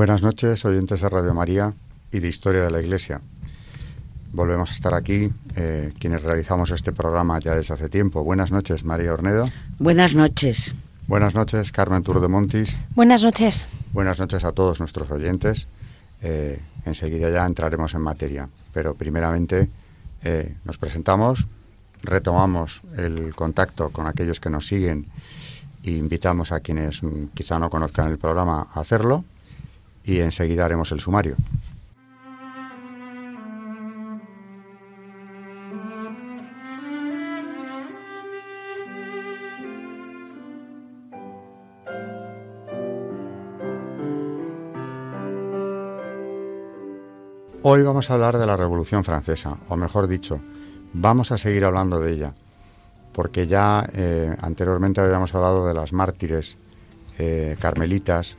Buenas noches, oyentes de Radio María y de Historia de la Iglesia. Volvemos a estar aquí, eh, quienes realizamos este programa ya desde hace tiempo. Buenas noches, María Ornedo. Buenas noches. Buenas noches, Carmen Tour de Montis. Buenas noches. Buenas noches a todos nuestros oyentes. Eh, enseguida ya entraremos en materia, pero primeramente eh, nos presentamos, retomamos el contacto con aquellos que nos siguen e invitamos a quienes mm, quizá no conozcan el programa a hacerlo y enseguida haremos el sumario. Hoy vamos a hablar de la Revolución Francesa, o mejor dicho, vamos a seguir hablando de ella, porque ya eh, anteriormente habíamos hablado de las mártires eh, carmelitas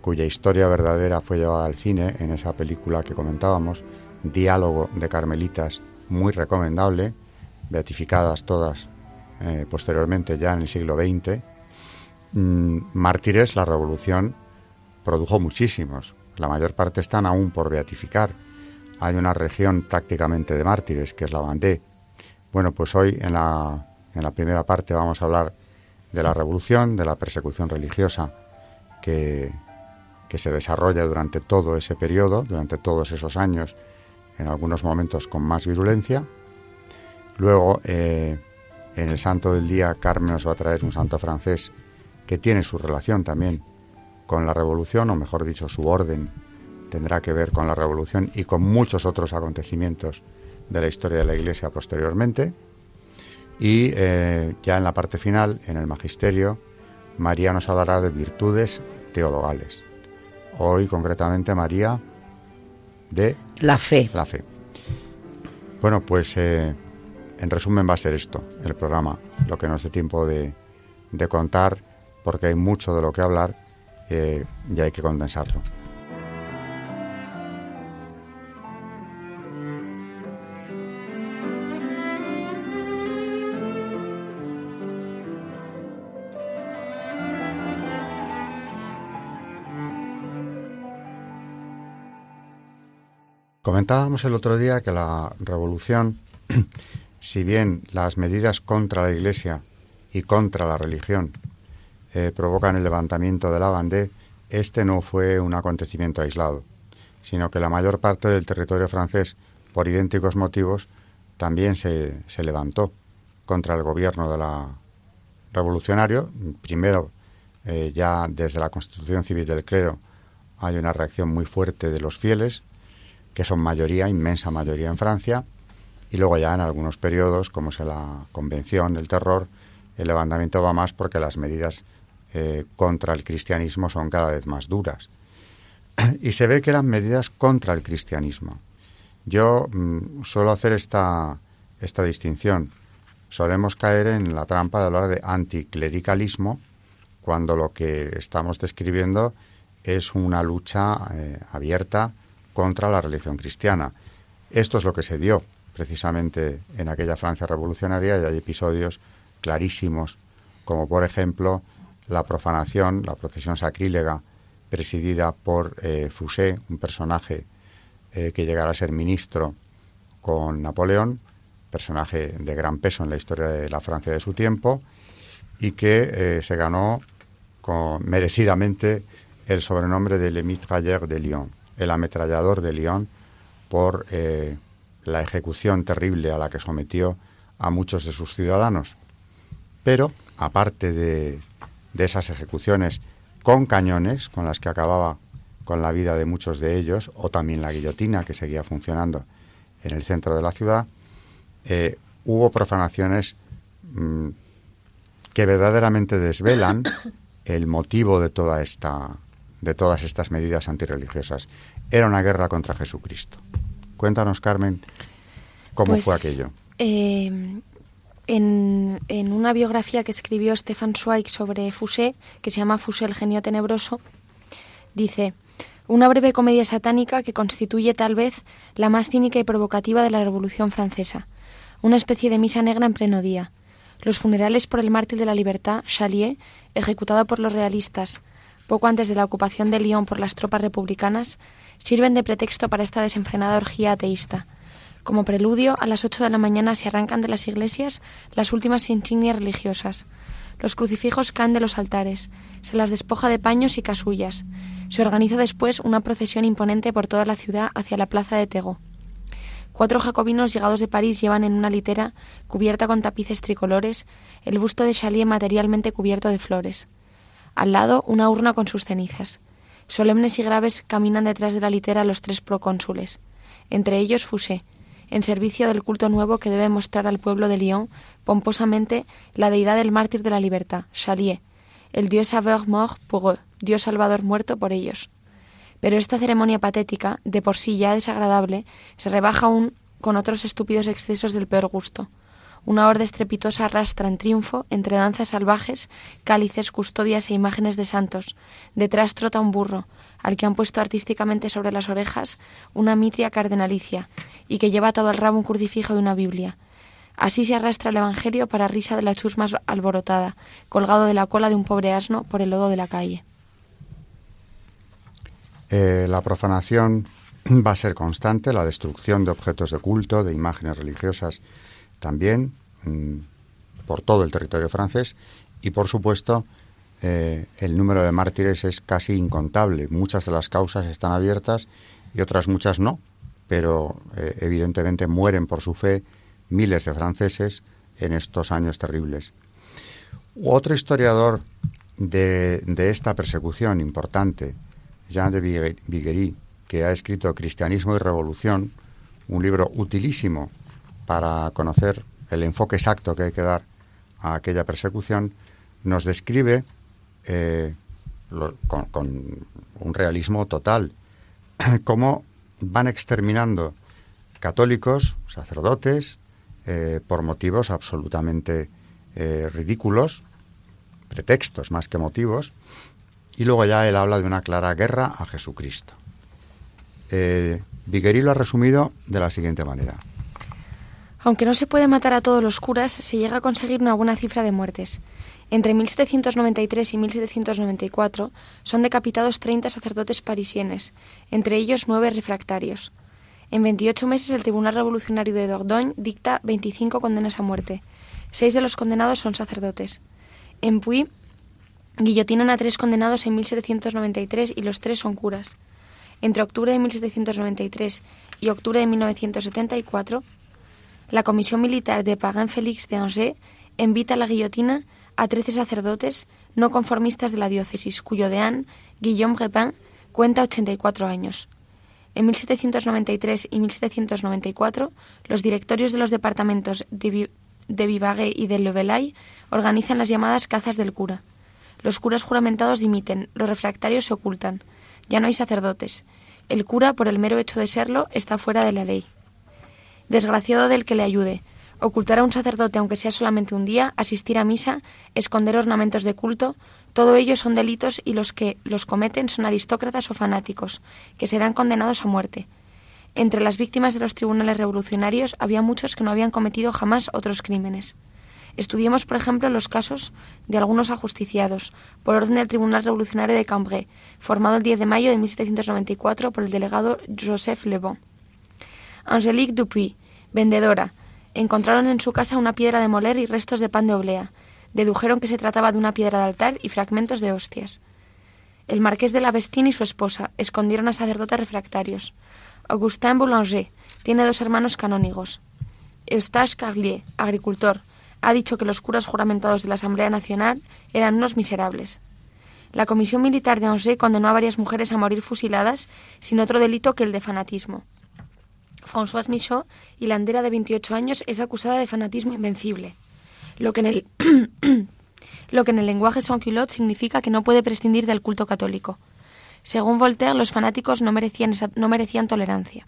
cuya historia verdadera fue llevada al cine en esa película que comentábamos, Diálogo de Carmelitas, muy recomendable, beatificadas todas eh, posteriormente ya en el siglo XX. Mm, mártires, la revolución produjo muchísimos, la mayor parte están aún por beatificar. Hay una región prácticamente de mártires, que es la Vendée. Bueno, pues hoy en la, en la primera parte vamos a hablar de la revolución, de la persecución religiosa que, que se desarrolla durante todo ese periodo, durante todos esos años, en algunos momentos con más virulencia. Luego, eh, en el Santo del Día, Carmen nos va a traer un santo francés que tiene su relación también con la Revolución, o mejor dicho, su orden tendrá que ver con la Revolución y con muchos otros acontecimientos de la historia de la Iglesia posteriormente. Y eh, ya en la parte final, en el Magisterio, María nos hablará de virtudes teologales. Hoy concretamente María de la fe. La fe. Bueno, pues eh, en resumen va a ser esto, el programa, lo que nos dé tiempo de, de contar, porque hay mucho de lo que hablar eh, y hay que condensarlo. Comentábamos el otro día que la revolución, si bien las medidas contra la Iglesia y contra la religión eh, provocan el levantamiento de la Vendée, este no fue un acontecimiento aislado, sino que la mayor parte del territorio francés, por idénticos motivos, también se, se levantó contra el gobierno de la revolucionario. Primero, eh, ya desde la Constitución Civil del Clero hay una reacción muy fuerte de los fieles, que son mayoría, inmensa mayoría en Francia, y luego ya en algunos periodos, como es la Convención, el terror, el levantamiento va más porque las medidas eh, contra el cristianismo son cada vez más duras. Y se ve que eran medidas contra el cristianismo. Yo mm, suelo hacer esta, esta distinción. Solemos caer en la trampa de hablar de anticlericalismo cuando lo que estamos describiendo es una lucha eh, abierta contra la religión cristiana. Esto es lo que se dio precisamente en aquella Francia revolucionaria y hay episodios clarísimos, como por ejemplo la profanación, la procesión sacrílega presidida por eh, un personaje eh, que llegará a ser ministro con Napoleón, personaje de gran peso en la historia de la Francia de su tiempo, y que eh, se ganó merecidamente el sobrenombre de Le Mitrailleur de Lyon el ametrallador de Lyon por eh, la ejecución terrible a la que sometió a muchos de sus ciudadanos. Pero, aparte de, de esas ejecuciones con cañones, con las que acababa con la vida de muchos de ellos, o también la guillotina que seguía funcionando en el centro de la ciudad, eh, hubo profanaciones mm, que verdaderamente desvelan el motivo de toda esta de todas estas medidas antirreligiosas. Era una guerra contra Jesucristo. Cuéntanos, Carmen, cómo Pues, fue aquello. eh, en, en una biografía que escribió Stefan Zweig sobre Fouché, que se llama Fouché el genio tenebroso, dice, una breve comedia satánica que constituye tal vez la más cínica y provocativa de la Revolución Francesa, una especie de misa negra en pleno día. Los funerales por el mártir de la libertad, Chalier, ejecutado por los realistas poco antes de la ocupación de Lyon por las tropas republicanas, sirven de pretexto para esta desenfrenada orgía ateísta. Como preludio, a las 8 de la mañana se arrancan de las iglesias las últimas insignias religiosas. Los crucifijos caen de los altares, se las despoja de paños y casullas. Se organiza después una procesión imponente por toda la ciudad hacia la plaza de Tego. Cuatro jacobinos llegados de París llevan en una litera, cubierta con tapices tricolores, el busto de Chalier materialmente cubierto de flores. Al lado, una urna con sus cenizas. Solemnes y graves caminan detrás de la litera los tres procónsules, entre ellos Fouché, en servicio del culto nuevo que debe mostrar al pueblo de Lyon pomposamente la deidad del mártir de la libertad, Chalier, el dios sauveur mort pour eux, dios salvador muerto por ellos. Pero esta ceremonia patética, de por sí ya desagradable, se rebaja aún con otros estúpidos excesos del peor gusto. Una horde estrepitosa arrastra en triunfo, entre danzas salvajes, cálices, custodias e imágenes de santos. Detrás trota un burro, al que han puesto artísticamente sobre las orejas una mitria cardenalicia, y que lleva atado al rabo un crucifijo de una Biblia. Así se arrastra el Evangelio para risa de la chusma alborotada, colgado de la cola de un pobre asno por el lodo de la calle. Eh, la profanación va a ser constante, la destrucción de objetos de culto, de imágenes religiosas también, mm, por todo el territorio francés y, por supuesto, eh, el número de mártires es casi incontable. Muchas de las causas están abiertas y otras muchas no, pero eh, evidentemente mueren por su fe miles de franceses en estos años terribles. Otro historiador de, de esta persecución importante, Jean de Viguerie, que ha escrito Cristianismo y Revolución, un libro utilísimo para conocer el enfoque exacto que hay que dar a aquella persecución, nos describe eh, con, un realismo total cómo van exterminando católicos, sacerdotes, eh, por motivos absolutamente eh, ridículos, pretextos más que motivos, y luego ya él habla de una clara guerra a Jesucristo. Viguerí lo ha resumido de la siguiente manera. Aunque no se puede matar a todos los curas, se llega a conseguir una buena cifra de muertes. Entre 1793 y 1794 son decapitados 30 sacerdotes parisienes, entre ellos nueve refractarios. En 28 meses el Tribunal Revolucionario de Dordogne dicta 25 condenas a muerte. Seis de los condenados son sacerdotes. En Puy guillotinan a tres condenados en 1793 y los tres son curas. Entre octubre de 1793 y octubre de 1974, la Comisión Militar de Pagan Félix de Angers invita a la guillotina a 13 sacerdotes no conformistas de la diócesis, cuyo deán, Guillaume Repin, cuenta 84 años. En 1793 y 1794, los directorios de los departamentos de, de y de Levelay organizan las llamadas cazas del cura. Los curas juramentados dimiten, los refractarios se ocultan. Ya no hay sacerdotes. El cura, por el mero hecho de serlo, está fuera de la ley. Desgraciado del que le ayude. Ocultar a un sacerdote, aunque sea solamente un día, asistir a misa, esconder ornamentos de culto, todo ello son delitos y los que los cometen son aristócratas o fanáticos, que serán condenados a muerte. Entre las víctimas de los tribunales revolucionarios había muchos que no habían cometido jamás otros crímenes. Estudiemos, por ejemplo, los casos de algunos ajusticiados, por orden del Tribunal Revolucionario de Cambrai, formado el 10 de mayo de 1794 por el delegado Joseph Le Bon. Angélique Dupuy, vendedora. Encontraron en su casa una piedra de moler y restos de pan de oblea. Dedujeron que se trataba de una piedra de altar y fragmentos de hostias. El marqués de la Vestine y su esposa escondieron a sacerdotes refractarios. Augustin Boulanger tiene dos hermanos canónigos. Eustache Carlier, agricultor, ha dicho que los curas juramentados de la Asamblea Nacional eran unos miserables. La Comisión Militar de Angers condenó a varias mujeres a morir fusiladas sin otro delito que el de fanatismo. Françoise Michaud, hilandera de 28 años, es acusada de fanatismo invencible, lo que en el, lenguaje sans-culotte significa que no puede prescindir del culto católico. Según Voltaire, los fanáticos no merecían, no merecían tolerancia.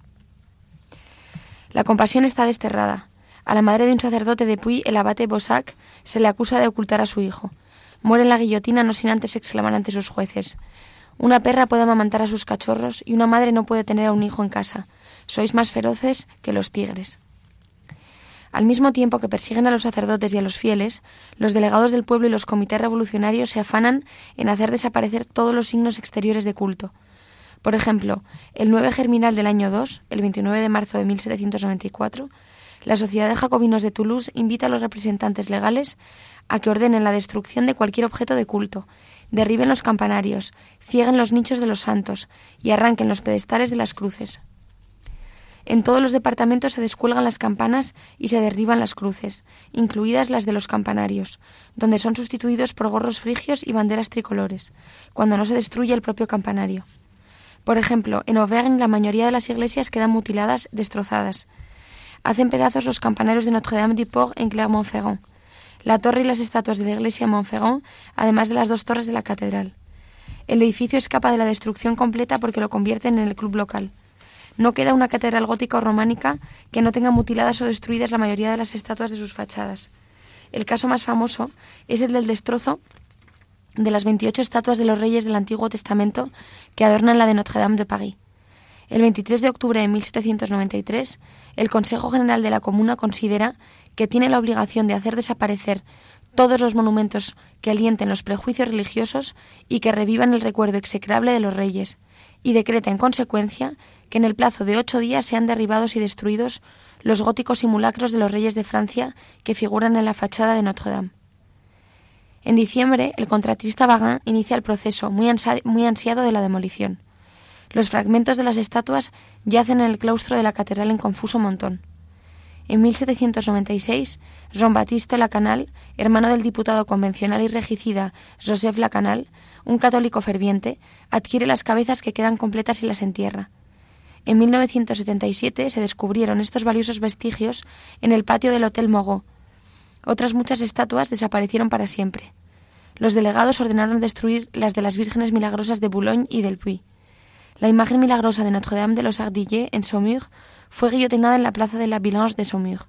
La compasión está desterrada. A la madre de un sacerdote de Puy, el abate Bossac, se le acusa de ocultar a su hijo. Muere en la guillotina no sin antes exclamar ante sus jueces. Una perra puede amamantar a sus cachorros y una madre no puede tener a un hijo en casa. Sois más feroces que los tigres. Al mismo tiempo que persiguen a los sacerdotes y a los fieles, los delegados del pueblo y los comités revolucionarios se afanan en hacer desaparecer todos los signos exteriores de culto. Por ejemplo, el 9 germinal del año 2, el 29 de marzo de 1794, la Sociedad de Jacobinos de Toulouse invita a los representantes legales a que ordenen la destrucción de cualquier objeto de culto, derriben los campanarios, cieguen los nichos de los santos y arranquen los pedestales de las cruces. En todos los departamentos se descuelgan las campanas y se derriban las cruces, incluidas las de los campanarios, donde son sustituidos por gorros frigios y banderas tricolores, cuando no se destruye el propio campanario. Por ejemplo, en Auvergne la mayoría de las iglesias quedan mutiladas, destrozadas. Hacen pedazos los campanarios de Notre-Dame-du-Port en Clermont-Ferrand, la torre y las estatuas de la iglesia Montferrand, además de las dos torres de la catedral. El edificio escapa de la destrucción completa porque lo convierten en el club local. No queda una catedral gótica o románica que no tenga mutiladas o destruidas la mayoría de las estatuas de sus fachadas. El caso más famoso es el del destrozo de las 28 estatuas de los reyes del Antiguo Testamento que adornan la de Notre-Dame de París. El 23 de octubre de 1793, el Consejo General de la Comuna considera que tiene la obligación de hacer desaparecer todos los monumentos que alienten los prejuicios religiosos y que revivan el recuerdo execrable de los reyes, y decreta en consecuencia que en el plazo de ocho días sean derribados y destruidos los góticos simulacros de los reyes de Francia que figuran en la fachada de Notre Dame. En diciembre, el contratista Vagin inicia el proceso muy, muy ansiado de la demolición. Los fragmentos de las estatuas yacen en el claustro de la catedral en confuso montón. En 1796, Jean-Baptiste Lacanal, hermano del diputado convencional y regicida Joseph Lacanal, un católico ferviente, adquiere las cabezas que quedan completas y las entierra. En 1977 se descubrieron estos valiosos vestigios en el patio del Hotel Mogot. Otras muchas estatuas desaparecieron para siempre. Los delegados ordenaron destruir las de las vírgenes milagrosas de Boulogne y del Puy. La imagen milagrosa de Notre-Dame de los Ardillés en Saumur fue guillotinada en la plaza de la Village de Saumur.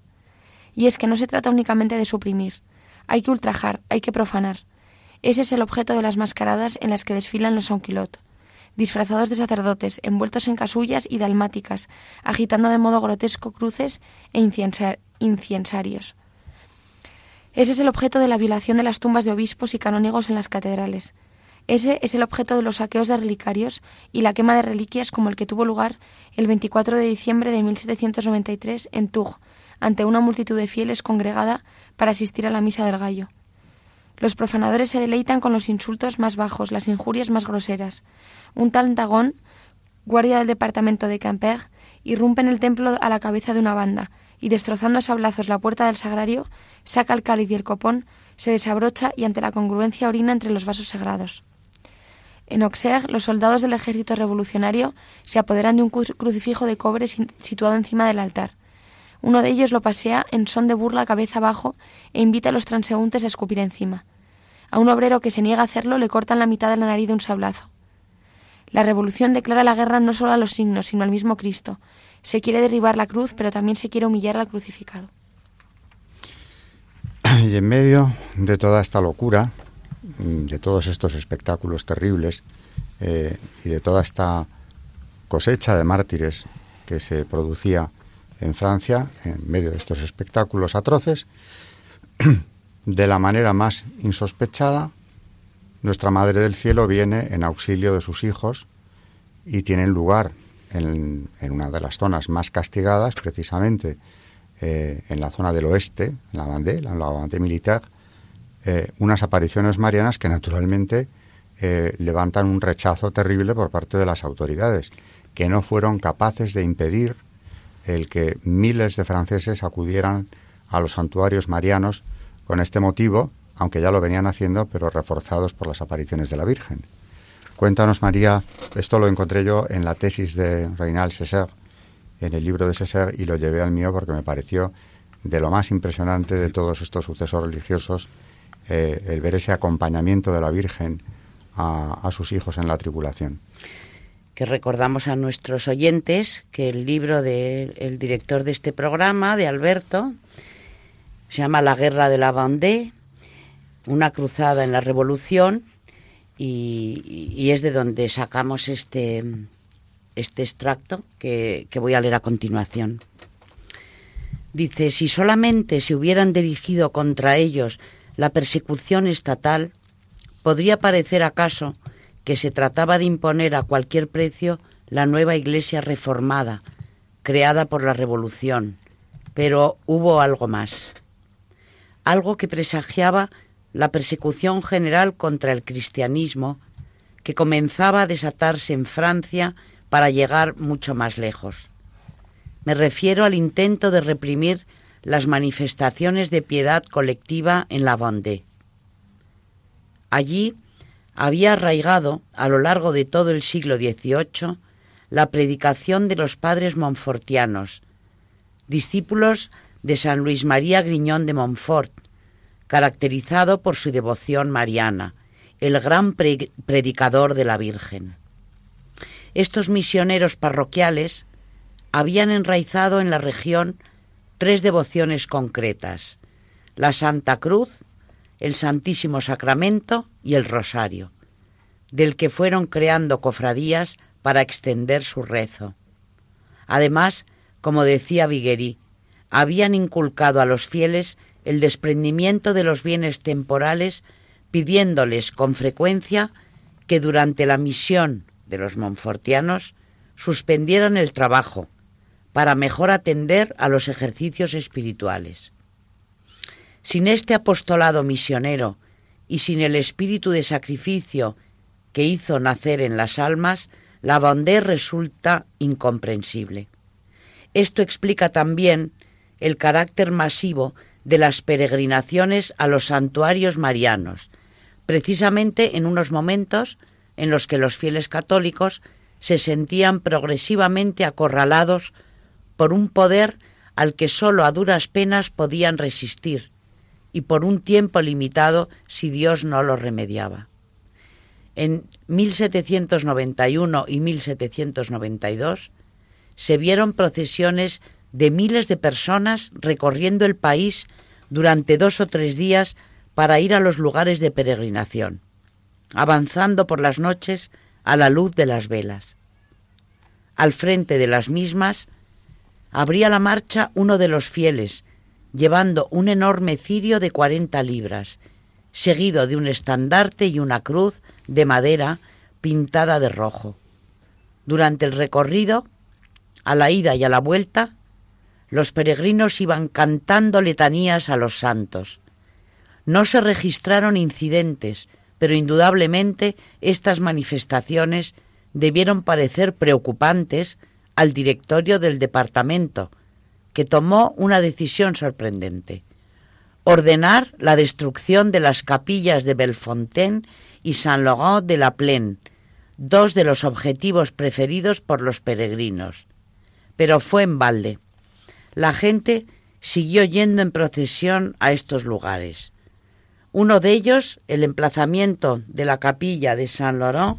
Y es que no se trata únicamente de suprimir. Hay que ultrajar, hay que profanar. Ese es el objeto de las mascaradas en las que desfilan los Sonquilot disfrazados de sacerdotes, envueltos en casullas y dalmáticas, agitando de modo grotesco cruces e incensarios. Ese es el objeto de la violación de las tumbas de obispos y canónigos en las catedrales. Ese es el objeto de los saqueos de relicarios y la quema de reliquias como el que tuvo lugar el 24 de diciembre de 1793 en Tours, ante una multitud de fieles congregada para asistir a la misa del gallo. Los profanadores se deleitan con los insultos más bajos, las injurias más groseras. Un tal Dagón, guardia del departamento de Camper, irrumpe en el templo a la cabeza de una banda y, destrozando a sablazos la puerta del sagrario, saca el cáliz y el copón, se desabrocha y ante la congruencia orina entre los vasos sagrados. En Auxerre, los soldados del ejército revolucionario se apoderan de un crucifijo de cobre situado encima del altar. Uno de ellos lo pasea en son de burla cabeza abajo e invita a los transeúntes a escupir encima. A un obrero que se niega a hacerlo le cortan la mitad de la nariz de un sablazo. La revolución declara la guerra no solo a los signos, sino al mismo Cristo. Se quiere derribar la cruz, pero también se quiere humillar al crucificado. Y en medio de toda esta locura, de todos estos espectáculos terribles eh, y de toda esta cosecha de mártires que se producía en Francia, en medio de estos espectáculos atroces, de la manera más insospechada, nuestra Madre del Cielo viene en auxilio de sus hijos y tienen lugar en, una de las zonas más castigadas, precisamente eh, en la zona del oeste, en la Vendée, en la Vendée militar, eh, unas apariciones marianas que naturalmente eh, levantan un rechazo terrible por parte de las autoridades, que no fueron capaces de impedir el que miles de franceses acudieran a los santuarios marianos con este motivo, aunque ya lo venían haciendo, pero reforzados por las apariciones de la Virgen. Cuéntanos, María, esto lo encontré yo en la tesis de Reinald César, en el libro de César, y lo llevé al mío porque me pareció de lo más impresionante de todos estos sucesos religiosos eh, el ver ese acompañamiento de la Virgen a, sus hijos en la tribulación. Que recordamos a nuestros oyentes que el libro del director de este programa, de Alberto, se llama La Guerra de la Vendée, una cruzada en la Revolución, y, es de donde sacamos este, este extracto que, que voy a leer a continuación. Dice, si solamente se hubieran dirigido contra ellos la persecución estatal, podría parecer acaso que se trataba de imponer a cualquier precio la nueva iglesia reformada, creada por la Revolución, pero hubo algo más, algo que presagiaba la persecución general contra el cristianismo que comenzaba a desatarse en Francia para llegar mucho más lejos. Me refiero al intento de reprimir las manifestaciones de piedad colectiva en la Vendée. Allí había arraigado a lo largo de todo el siglo XVIII la predicación de los padres monfortianos, discípulos de San Luis María Griñón de Montfort, caracterizado por su devoción mariana, el gran predicador de la Virgen. Estos misioneros parroquiales habían enraizado en la región tres devociones concretas, la Santa Cruz, el Santísimo Sacramento y el Rosario, del que fueron creando cofradías para extender su rezo. Además, como decía Viguerí, habían inculcado a los fieles el desprendimiento de los bienes temporales, pidiéndoles con frecuencia que durante la misión de los monfortianos suspendieran el trabajo para mejor atender a los ejercicios espirituales. Sin este apostolado misionero y sin el espíritu de sacrificio que hizo nacer en las almas, la bondad resulta incomprensible. Esto explica también el carácter masivo de las peregrinaciones a los santuarios marianos, precisamente en unos momentos en los que los fieles católicos se sentían progresivamente acorralados por un poder al que sólo a duras penas podían resistir y por un tiempo limitado si Dios no lo remediaba. En 1791 y 1792 se vieron procesiones de miles de personas recorriendo el país durante dos o tres días para ir a los lugares de peregrinación, avanzando por las noches a la luz de las velas. Al frente de las mismas abría la marcha uno de los fieles, llevando un enorme cirio de cuarenta libras, seguido de un estandarte y una cruz de madera pintada de rojo. Durante el recorrido, a la ida y a la vuelta, los peregrinos iban cantando letanías a los santos. No se registraron incidentes, pero indudablemente estas manifestaciones debieron parecer preocupantes al directorio del departamento, que tomó una decisión sorprendente. Ordenar la destrucción de las capillas de Belfontaine y Saint-Laurent de la Plaine, dos de los objetivos preferidos por los peregrinos. Pero fue en balde la gente siguió yendo en procesión a estos lugares. Uno de ellos, el emplazamiento de la capilla de Saint Laurent,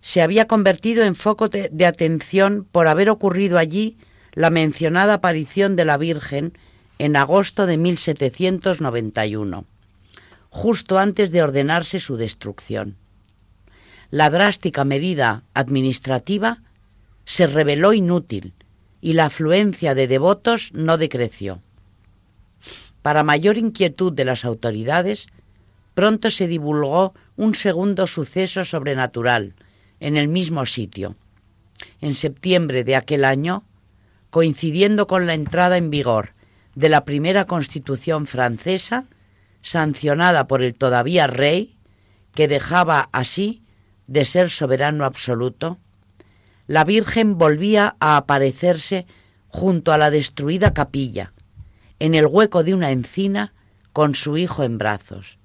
se había convertido en foco de, atención por haber ocurrido allí la mencionada aparición de la Virgen en agosto de 1791, justo antes de ordenarse su destrucción. La drástica medida administrativa se reveló inútil y la afluencia de devotos no decreció. Para mayor inquietud de las autoridades, pronto se divulgó un segundo suceso sobrenatural en el mismo sitio. En septiembre de aquel año, coincidiendo con la entrada en vigor de la primera constitución francesa, sancionada por el todavía rey, que dejaba así de ser soberano absoluto, la Virgen volvía a aparecerse junto a la destruida capilla, en el hueco de una encina, con su hijo en brazos.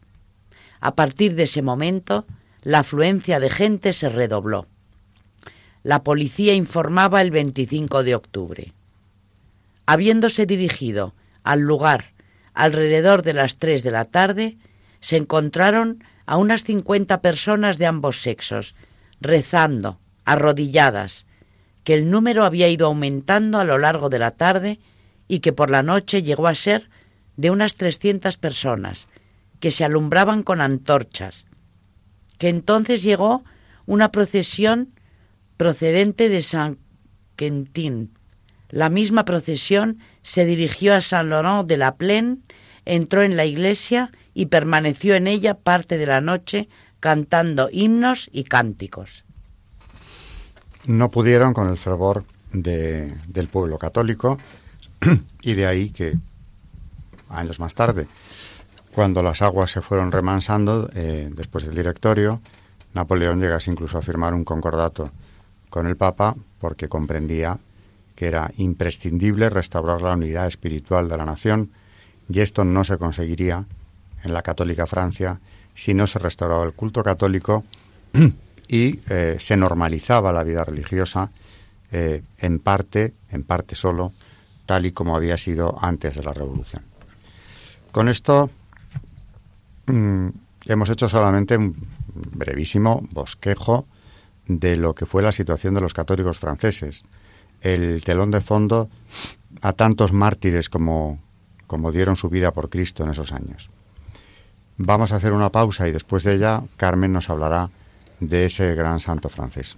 A partir de ese momento, la afluencia de gente se redobló. La policía informaba el 25 de octubre. Habiéndose dirigido al lugar alrededor de las tres de la tarde, se encontraron a unas cincuenta personas de ambos sexos, rezando, arrodilladas, que el número había ido aumentando a lo largo de la tarde y que por la noche llegó a ser de unas trescientas personas, que se alumbraban con antorchas, que entonces llegó una procesión procedente de San Quentin. La misma procesión se dirigió a San Laurent de la Plaine, entró en la iglesia y permaneció en ella parte de la noche cantando himnos y cánticos. No pudieron con el fervor del pueblo católico y de ahí que años más tarde, cuando las aguas se fueron remansando eh, después del directorio, Napoleón llegase incluso a firmar un concordato con el Papa porque comprendía que era imprescindible restaurar la unidad espiritual de la nación y esto no se conseguiría en la católica Francia si no se restauraba el culto católico y eh, se normalizaba la vida religiosa eh, en parte, en parte solo, tal y como había sido antes de la Revolución. Con esto mm, hemos hecho solamente un brevísimo bosquejo de lo que fue la situación de los católicos franceses, el telón de fondo a tantos mártires como, como dieron su vida por Cristo en esos años. Vamos a hacer una pausa y después de ella Carmen nos hablará de ese gran santo francés.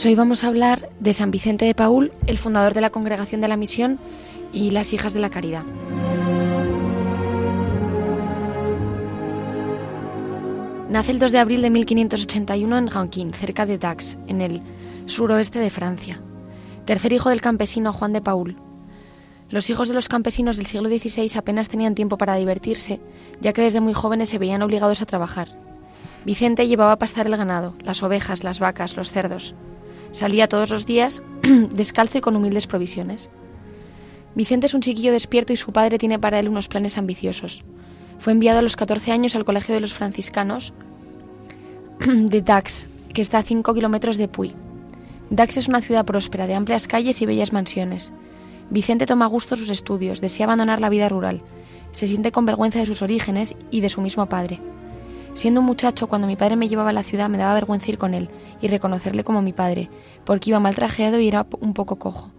Pues hoy vamos a hablar de San Vicente de Paul, el fundador de la Congregación de la Misión y las Hijas de la Caridad. Nace el 2 de abril de 1581 en Rankin, cerca de Dax, en el suroeste de Francia. Tercer hijo del campesino Juan de Paul. Los hijos de los campesinos del siglo XVI apenas tenían tiempo para divertirse, ya que desde muy jóvenes se veían obligados a trabajar. Vicente llevaba a pastar el ganado, las ovejas, las vacas, los cerdos. Salía todos los días descalzo y con humildes provisiones. Vicente es un chiquillo despierto y su padre tiene para él unos planes ambiciosos. Fue enviado a los 14 años al Colegio de los Franciscanos de Dax, que está a 5 kilómetros de Puy. Dax es una ciudad próspera, de amplias calles y bellas mansiones. Vicente toma gusto sus estudios, desea abandonar la vida rural, se siente con vergüenza de sus orígenes y de su mismo padre. Siendo un muchacho, cuando mi padre me llevaba a la ciudad me daba vergüenza ir con él y reconocerle como mi padre, porque iba mal trajeado y era un poco cojo.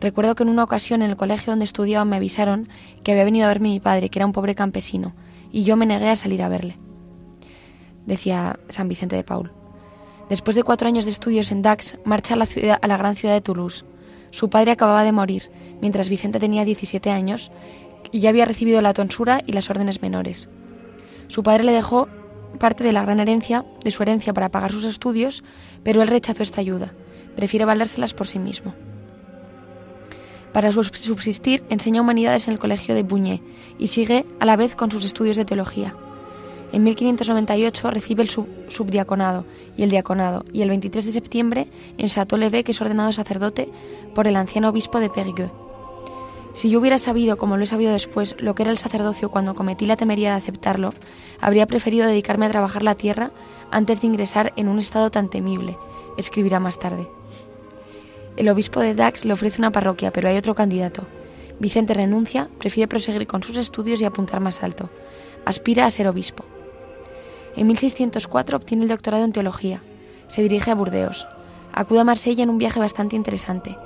Recuerdo que en una ocasión en el colegio donde estudiaba me avisaron que había venido a verme mi padre, que era un pobre campesino, y yo me negué a salir a verle. decía San Vicente de Paul. Después de cuatro años de estudios en Dax, marcha a la, a la gran ciudad de Toulouse. Su padre acababa de morir, mientras Vicente tenía 17 años y ya había recibido la tonsura y las órdenes menores. Su padre le dejó parte de la gran herencia, de su herencia para pagar sus estudios, pero él rechazó esta ayuda. Prefiere valérselas por sí mismo. Para subsistir, enseña humanidades en el colegio de Bouñé y sigue a la vez con sus estudios de teología. En 1598 recibe el subdiaconado y el diaconado y el 23 de septiembre en Château-Levé que es ordenado sacerdote por el anciano obispo de Périgueux. Si yo hubiera sabido, como lo he sabido después, lo que era el sacerdocio cuando cometí la temería de aceptarlo, habría preferido dedicarme a trabajar la tierra antes de ingresar en un estado tan temible, escribirá más tarde. El obispo de Dax le ofrece una parroquia, pero hay otro candidato. Vicente renuncia, prefiere proseguir con sus estudios y apuntar más alto. Aspira a ser obispo. En 1604 obtiene el doctorado en teología. Se dirige a Burdeos. Acude a Marsella en un viaje bastante interesante.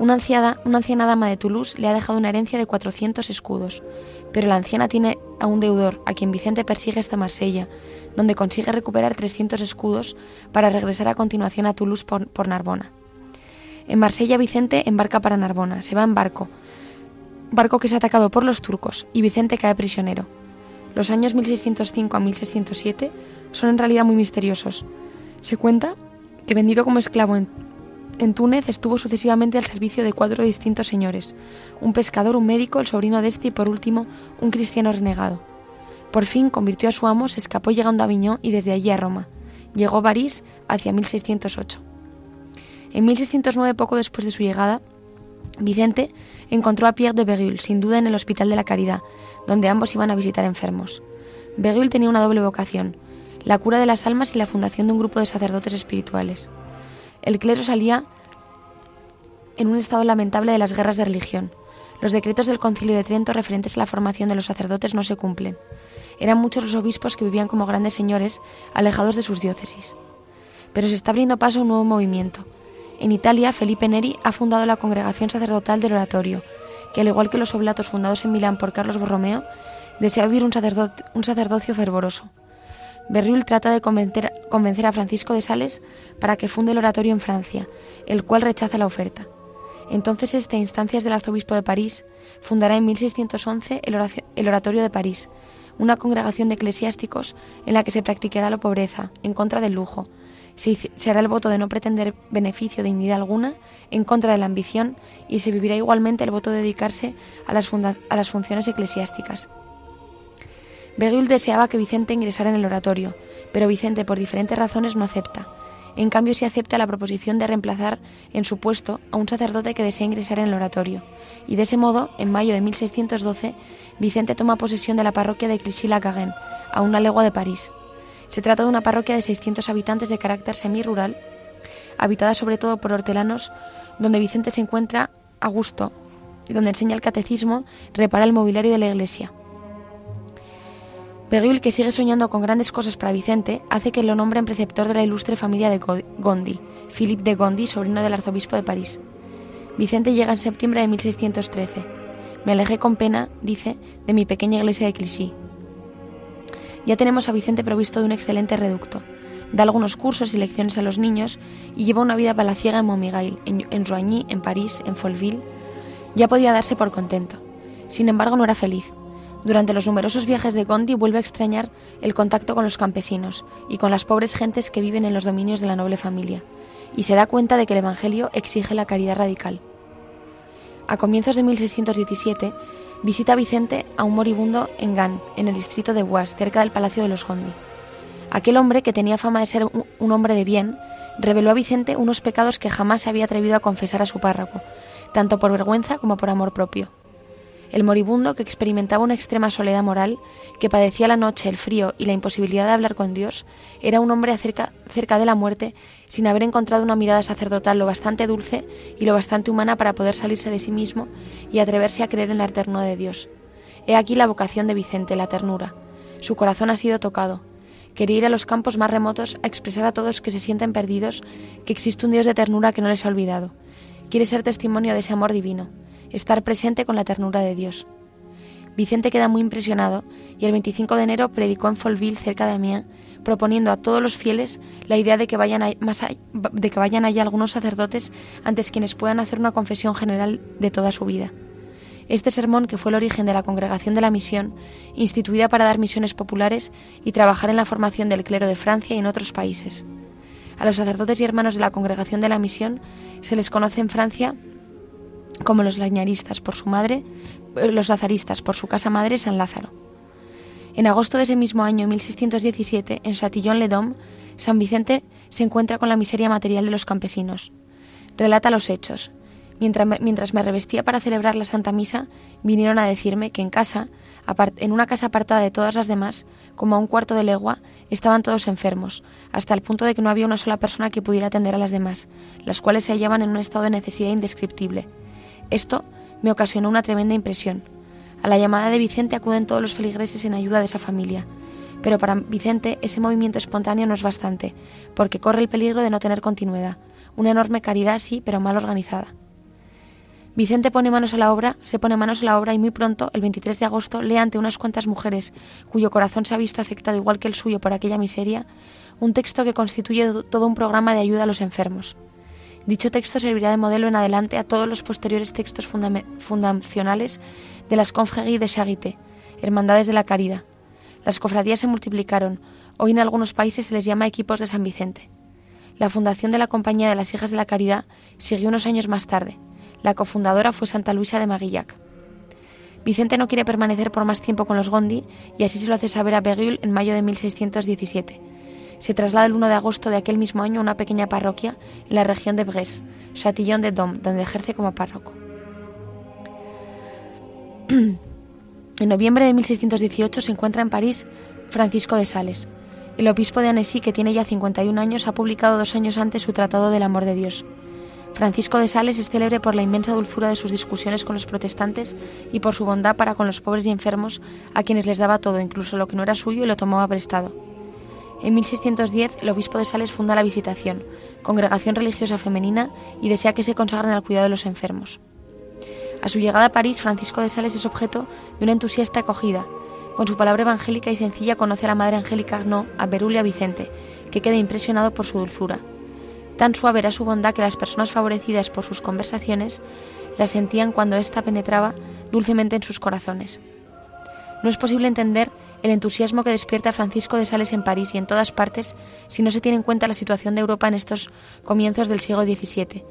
Una, una anciana dama de Toulouse le ha dejado una herencia de 400 escudos, pero la anciana tiene a un deudor a quien Vicente persigue hasta Marsella, donde consigue recuperar 300 escudos para regresar a continuación a Toulouse por Narbona. En Marsella Vicente embarca para Narbona, se va en barco, barco que es atacado por los turcos y Vicente cae prisionero. Los años 1605 a 1607 son en realidad muy misteriosos. Se cuenta que vendido como esclavo en, en Túnez estuvo sucesivamente al servicio de cuatro distintos señores, un pescador, un médico, el sobrino de este y por último un cristiano renegado. Por fin convirtió a su amo, se escapó llegando a Aviñón y desde allí a Roma. Llegó a París hacia 1608. En 1609, poco después de su llegada, Vicente encontró a Pierre de Berulle, sin duda en el Hospital de la Caridad, donde ambos iban a visitar enfermos. Berulle tenía una doble vocación, la cura de las almas y la fundación de un grupo de sacerdotes espirituales. El clero salía en un estado lamentable de las guerras de religión. Los decretos del Concilio de Trento referentes a la formación de los sacerdotes no se cumplen. Eran muchos los obispos que vivían como grandes señores, alejados de sus diócesis. Pero se está abriendo paso a un nuevo movimiento, en Italia, Felipe Neri ha fundado la Congregación Sacerdotal del Oratorio, que al igual que los oblatos fundados en Milán por Carlos Borromeo, desea vivir un, sacerdocio fervoroso. Berriul trata de convencer, a Francisco de Sales para que funde el oratorio en Francia, el cual rechaza la oferta. Entonces este, a instancias del arzobispo de París, fundará en 1611 el Oratorio de París, una congregación de eclesiásticos en la que se practicará la pobreza, en contra del lujo, se, hará el voto de no pretender beneficio dignidad alguna en contra de la ambición y se vivirá igualmente el voto de dedicarse a las funciones eclesiásticas. Beguil deseaba que Vicente ingresara en el oratorio, pero Vicente por diferentes razones no acepta. En cambio, sí acepta la proposición de reemplazar en su puesto a un sacerdote que desea ingresar en el oratorio, y de ese modo, en mayo de 1612, Vicente toma posesión de la parroquia de Clichy-la-Garenne, a una legua de París. Se trata de una parroquia de 600 habitantes de carácter semi-rural, habitada sobre todo por hortelanos, donde Vicente se encuentra a gusto y donde enseña el catecismo, repara el mobiliario de la iglesia. Beguil, que sigue soñando con grandes cosas para Vicente, hace que lo nombren preceptor de la ilustre familia de Gondi, Philippe de Gondi, sobrino del arzobispo de París. Vicente llega en septiembre de 1613. Me alejé con pena, dice, de mi pequeña iglesia de Clichy, ya tenemos a Vicente provisto de un excelente reducto. Da algunos cursos y lecciones a los niños y lleva una vida palaciega en Montmirail, en, en en París, en Folleville. Ya podía darse por contento. Sin embargo, no era feliz. Durante los numerosos viajes de Gondi vuelve a extrañar el contacto con los campesinos y con las pobres gentes que viven en los dominios de la noble familia, y se da cuenta de que el Evangelio exige la caridad radical. A comienzos de 1617, visita Vicente a un moribundo en Gan, en el distrito de Huas, cerca del Palacio de los Gondi. Aquel hombre, que tenía fama de ser un hombre de bien, reveló a Vicente unos pecados que jamás se había atrevido a confesar a su párroco, tanto por vergüenza como por amor propio. El moribundo, que experimentaba una extrema soledad moral, que padecía la noche, el frío y la imposibilidad de hablar con Dios, era un hombre cerca, de la muerte sin haber encontrado una mirada sacerdotal lo bastante dulce y lo bastante humana para poder salirse de sí mismo y atreverse a creer en la ternura de Dios. He aquí la vocación de Vicente, la ternura. Su corazón ha sido tocado. Quería ir a los campos más remotos a expresar a todos que se sienten perdidos que existe un Dios de ternura que no les ha olvidado. Quiere ser testimonio de ese amor divino estar presente con la ternura de Dios. Vicente queda muy impresionado y el 25 de enero predicó en Folville, cerca de Amiens, proponiendo a todos los fieles la idea de que vayan, más de que vayan allá algunos sacerdotes antes quienes puedan hacer una confesión general de toda su vida. Este sermón, que fue el origen de la Congregación de la Misión, instituida para dar misiones populares y trabajar en la formación del clero de Francia y en otros países. A los sacerdotes y hermanos de la Congregación de la Misión se les conoce en Francia como los lañaristas por su madre, eh, los lazaristas por su casa madre San Lázaro. En agosto de ese mismo año, 1617, en Chatillon-le-Dôme, San Vicente se encuentra con la miseria material de los campesinos. Relata los hechos. Mientras, mientras me revestía para celebrar la Santa Misa, vinieron a decirme que en casa, en una casa apartada de todas las demás, como a un cuarto de legua, estaban todos enfermos, hasta el punto de que no había una sola persona que pudiera atender a las demás, las cuales se hallaban en un estado de necesidad indescriptible. Esto me ocasionó una tremenda impresión. A la llamada de Vicente acuden todos los feligreses en ayuda de esa familia. Pero para Vicente ese movimiento espontáneo no es bastante, porque corre el peligro de no tener continuidad. Una enorme caridad sí, pero mal organizada. Vicente pone manos a la obra, se pone manos a la obra y muy pronto, el 23 de agosto, lee ante unas cuantas mujeres cuyo corazón se ha visto afectado igual que el suyo por aquella miseria, un texto que constituye todo un programa de ayuda a los enfermos. Dicho texto servirá de modelo en adelante a todos los posteriores textos fundacionales de las Confréries de Charité, Hermandades de la Caridad. Las cofradías se multiplicaron. Hoy en algunos países se les llama equipos de San Vicente. La fundación de la Compañía de las Hijas de la Caridad siguió unos años más tarde. La cofundadora fue Santa Luisa de Magillac. Vicente no quiere permanecer por más tiempo con los Gondi y así se lo hace saber a Beguil en mayo de 1617 se traslada el 1 de agosto de aquel mismo año a una pequeña parroquia en la región de Bresse, Chatillon de Dôme, donde ejerce como párroco. en noviembre de 1618 se encuentra en París Francisco de Sales. El obispo de Annecy, que tiene ya 51 años, ha publicado dos años antes su Tratado del Amor de Dios. Francisco de Sales es célebre por la inmensa dulzura de sus discusiones con los protestantes y por su bondad para con los pobres y enfermos, a quienes les daba todo, incluso lo que no era suyo, y lo tomaba prestado. En 1610 el obispo de Sales funda la Visitación, congregación religiosa femenina, y desea que se consagren al cuidado de los enfermos. A su llegada a París, Francisco de Sales es objeto de una entusiasta acogida. Con su palabra evangélica y sencilla conoce a la Madre Angélica Arnaud, a Berul y a Vicente, que queda impresionado por su dulzura. Tan suave era su bondad que las personas favorecidas por sus conversaciones la sentían cuando ésta penetraba dulcemente en sus corazones. No es posible entender el entusiasmo que despierta Francisco de Sales en París y en todas partes si no se tiene en cuenta la situación de Europa en estos comienzos del siglo XVII.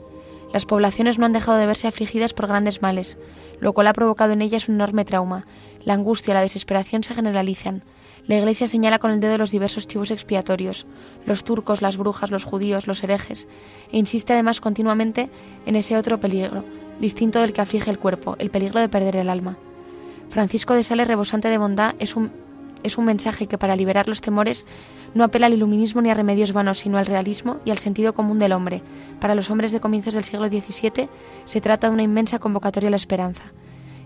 Las poblaciones no han dejado de verse afligidas por grandes males, lo cual ha provocado en ellas un enorme trauma. La angustia la desesperación se generalizan. La Iglesia señala con el dedo los diversos chivos expiatorios, los turcos, las brujas, los judíos, los herejes, e insiste además continuamente en ese otro peligro, distinto del que aflige el cuerpo, el peligro de perder el alma. Francisco de Sales, rebosante de bondad, es un es un mensaje que para liberar los temores no apela al iluminismo ni a remedios vanos, sino al realismo y al sentido común del hombre. Para los hombres de comienzos del siglo XVII se trata de una inmensa convocatoria a la esperanza.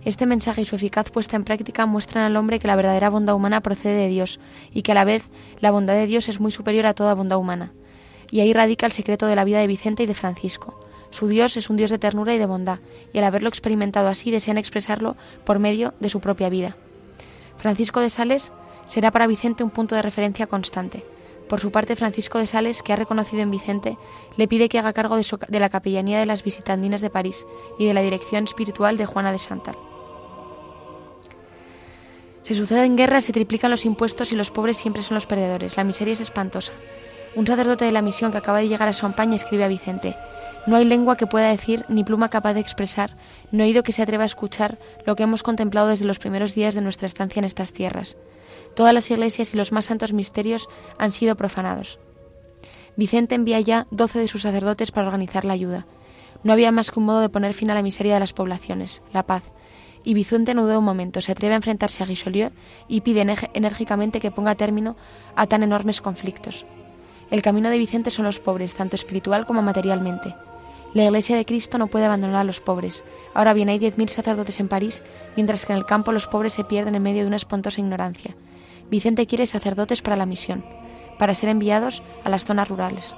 Este mensaje y su eficaz puesta en práctica muestran al hombre que la verdadera bondad humana procede de Dios y que a la vez la bondad de Dios es muy superior a toda bondad humana. Y ahí radica el secreto de la vida de Vicente y de Francisco. Su Dios es un Dios de ternura y de bondad, y al haberlo experimentado así desean expresarlo por medio de su propia vida. Francisco de Sales será para Vicente un punto de referencia constante. Por su parte, Francisco de Sales, que ha reconocido en Vicente, le pide que haga cargo de, la capellanía de las visitandinas de París y de la dirección espiritual de Juana de Santal. Se suceden guerras, se triplican los impuestos y los pobres siempre son los perdedores. La miseria es espantosa. Un sacerdote de la misión que acaba de llegar a Champagne escribe a Vicente: No hay lengua que pueda decir, ni pluma capaz de expresar, no oído que se atreva a escuchar lo que hemos contemplado desde los primeros días de nuestra estancia en estas tierras. Todas las iglesias y los más santos misterios han sido profanados. Vicente envía ya doce de sus sacerdotes para organizar la ayuda. No había más que un modo de poner fin a la miseria de las poblaciones, la paz. Y Vicente no duda un momento, se atreve a enfrentarse a Richelieu y pide enérgicamente que ponga término a tan enormes conflictos. El camino de Vicente son los pobres, tanto espiritual como materialmente. La Iglesia de Cristo no puede abandonar a los pobres. Ahora bien, hay diez mil sacerdotes en París, mientras que en el campo los pobres se pierden en medio de una espantosa ignorancia. Vicente quiere sacerdotes para la misión, para ser enviados a las zonas rurales.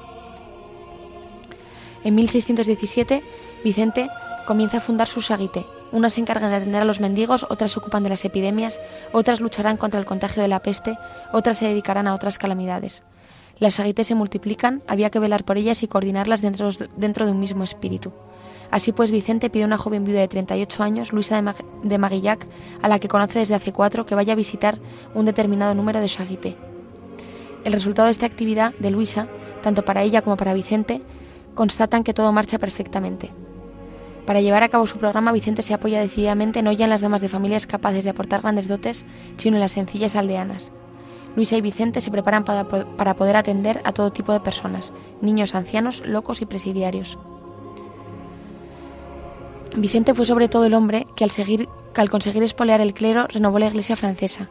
En 1617, Vicente comienza a fundar su Sagité, Unas se encargan de atender a los mendigos, otras se ocupan de las epidemias, otras lucharán contra el contagio de la peste, otras se dedicarán a otras calamidades. Las saguites se multiplican, había que velar por ellas y coordinarlas dentro de un mismo espíritu. Así pues, Vicente pide a una joven viuda de 38 años, Luisa de, Maguillac, a la que conoce desde hace cuatro, que vaya a visitar un determinado número de Chaguité. El resultado de esta actividad de Luisa, tanto para ella como para Vicente, constatan que todo marcha perfectamente. Para llevar a cabo su programa, Vicente se apoya decididamente no ya en las damas de familias capaces de aportar grandes dotes, sino en las sencillas aldeanas. Luisa y Vicente se preparan para, para poder atender a todo tipo de personas, niños, ancianos, locos y presidiarios. Vicente fue sobre todo el hombre que al, seguir, al conseguir espolear el clero renovó la Iglesia francesa.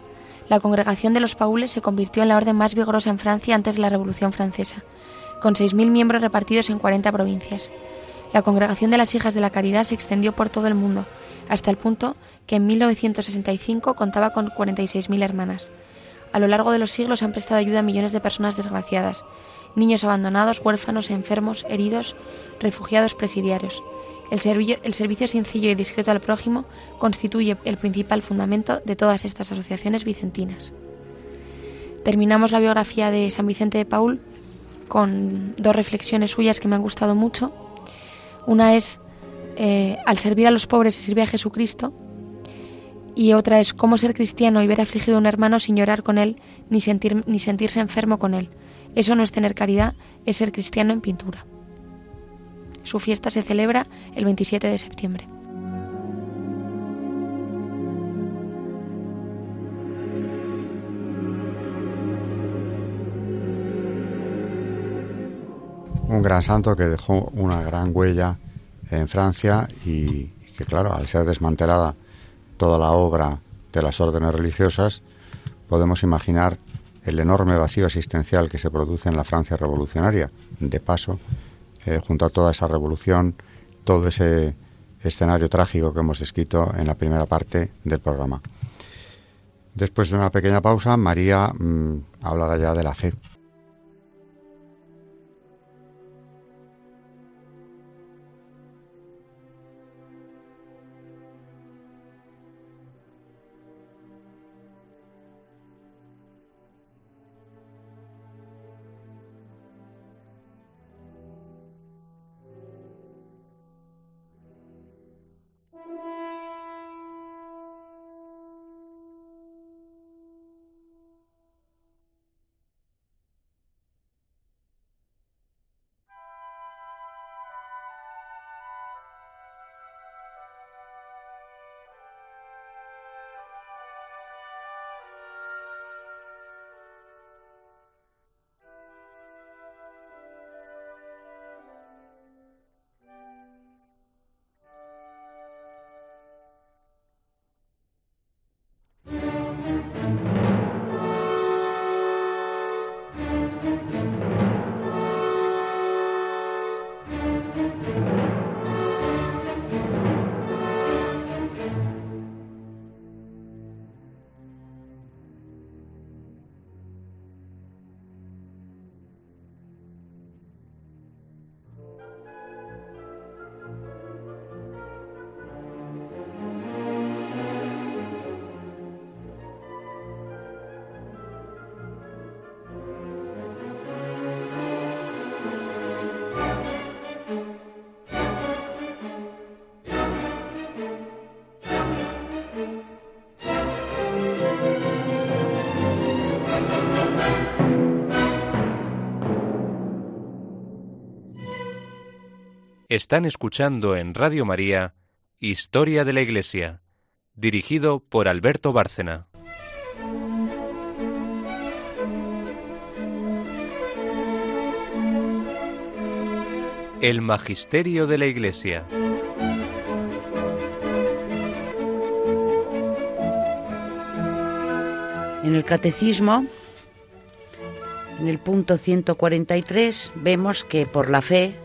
La congregación de los Paules se convirtió en la orden más vigorosa en Francia antes de la Revolución Francesa, con 6.000 miembros repartidos en 40 provincias. La congregación de las Hijas de la Caridad se extendió por todo el mundo, hasta el punto que en 1965 contaba con 46.000 hermanas. A lo largo de los siglos han prestado ayuda a millones de personas desgraciadas, niños abandonados, huérfanos, enfermos, heridos, refugiados, presidiarios. El servicio, sencillo y discreto al prójimo constituye el principal fundamento de todas estas asociaciones vicentinas. Terminamos la biografía de San Vicente de Paul con dos reflexiones suyas que me han gustado mucho. Una es, eh, al servir a los pobres se sirve a Jesucristo. Y otra es, cómo ser cristiano y ver afligido a un hermano sin llorar con él ni, sentir, ni sentirse enfermo con él. Eso no es tener caridad, es ser cristiano en pintura. Su fiesta se celebra el 27 de septiembre. Un gran santo que dejó una gran huella en Francia y, que, claro, al ser desmantelada toda la obra de las órdenes religiosas, podemos imaginar el enorme vacío existencial que se produce en la Francia revolucionaria. De paso, eh, junto a toda esa revolución, todo ese escenario trágico que hemos descrito en la primera parte del programa. Después de una pequeña pausa, María mm, hablará ya de la fe. Están escuchando en Radio María Historia de la Iglesia, dirigido por Alberto Bárcena. El Magisterio de la Iglesia. En el Catecismo, en el punto 143, vemos que por la fe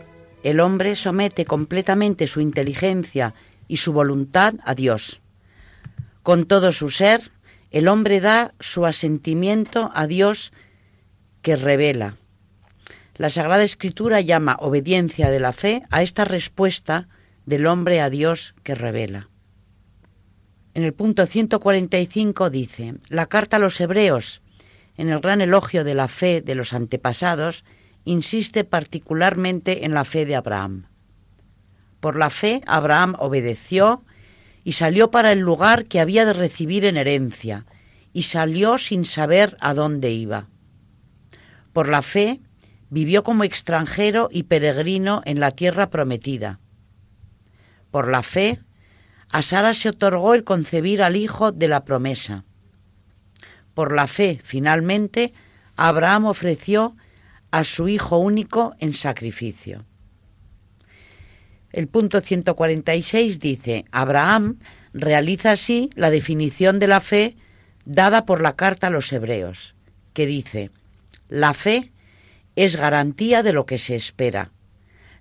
el hombre somete completamente su inteligencia y su voluntad a Dios. Con todo su ser, el hombre da su asentimiento a Dios que revela. La Sagrada Escritura llama obediencia de la fe a esta respuesta del hombre a Dios que revela. En el punto 145 dice, la carta a los hebreos, en el gran elogio de la fe de los antepasados, insiste particularmente en la fe de Abraham. Por la fe, Abraham obedeció y salió para el lugar que había de recibir en herencia, y salió sin saber a dónde iba. Por la fe, vivió como extranjero y peregrino en la tierra prometida. Por la fe, a Sara se otorgó el concebir al hijo de la promesa. Por la fe, finalmente, Abraham ofreció a su hijo único en sacrificio. El punto 146 dice, Abraham realiza así la definición de la fe dada por la carta a los hebreos, que dice, la fe es garantía de lo que se espera,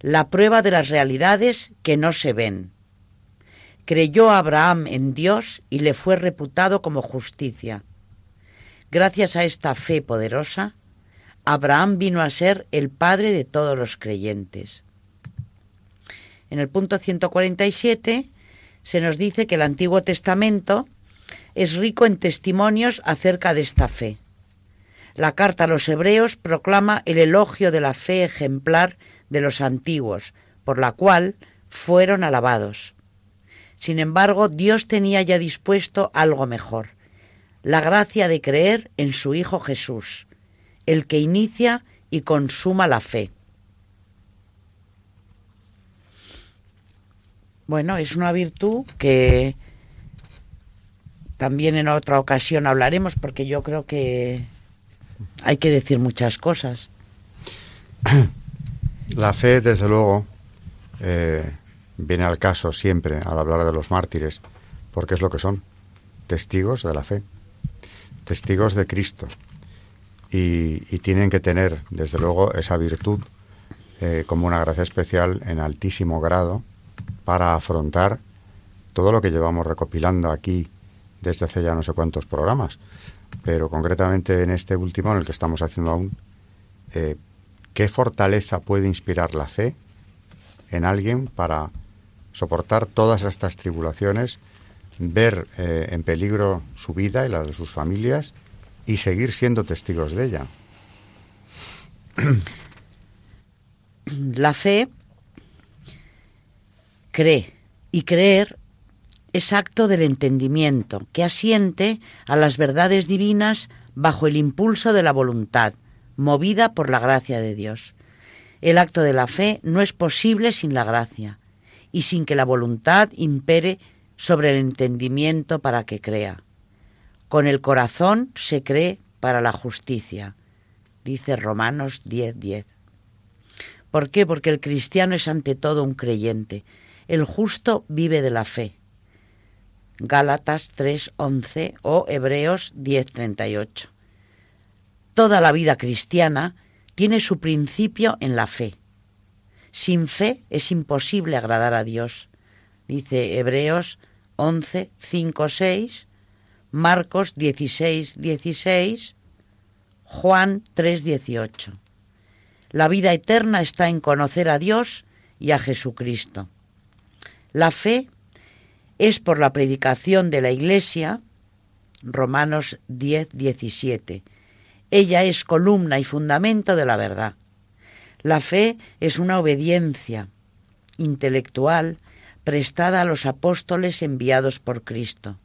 la prueba de las realidades que no se ven. Creyó Abraham en Dios y le fue reputado como justicia. Gracias a esta fe poderosa, Abraham vino a ser el padre de todos los creyentes. En el punto 147 se nos dice que el Antiguo Testamento es rico en testimonios acerca de esta fe. La carta a los hebreos proclama el elogio de la fe ejemplar de los antiguos, por la cual fueron alabados. Sin embargo, Dios tenía ya dispuesto algo mejor, la gracia de creer en su Hijo Jesús, el que inicia y consuma la fe. Bueno, es una virtud que también en otra ocasión hablaremos porque yo creo que hay que decir muchas cosas. La fe, desde luego, eh, viene al caso siempre al hablar de los mártires, porque es lo que son, testigos de la fe, testigos de Cristo. Y, tienen que tener, desde luego, esa virtud eh, como una gracia especial en altísimo grado para afrontar todo lo que llevamos recopilando aquí desde hace ya no sé cuántos programas, pero concretamente en este último, en el que estamos haciendo aún, eh, ¿qué fortaleza puede inspirar la fe en alguien para soportar todas estas tribulaciones, ver eh, en peligro su vida y la de sus familias y seguir siendo testigos de ella? La fe cree y creer es acto del entendimiento, que asiente a las verdades divinas bajo el impulso de la voluntad, movida por la gracia de Dios. El acto de la fe no es posible sin la gracia y sin que la voluntad impere sobre el entendimiento para que crea. Con el corazón se cree para la justicia, dice Romanos 10:10. 10. ¿Por qué? Porque el cristiano es ante todo un creyente. El justo vive de la fe. Gálatas 3:11 o Hebreos 10:38. Toda la vida cristiana tiene su principio en la fe. Sin fe es imposible agradar a Dios, dice Hebreos 11, 5, 6, Marcos 16, 16, Juan 3, 18. La vida eterna está en conocer a Dios y a Jesucristo. La fe es por la predicación de la Iglesia, Romanos 10, 17. Ella es columna y fundamento de la verdad. La fe es una obediencia intelectual prestada a los apóstoles enviados por Cristo.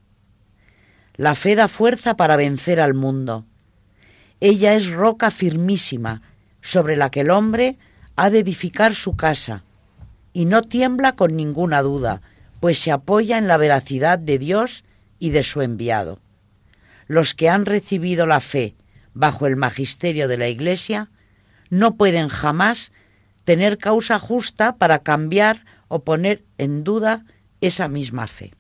La fe da fuerza para vencer al mundo. Ella es roca firmísima sobre la que el hombre ha de edificar su casa, y no tiembla con ninguna duda, pues se apoya en la veracidad de Dios y de su enviado. Los que han recibido la fe bajo el magisterio de la Iglesia no pueden jamás tener causa justa para cambiar o poner en duda esa misma fe.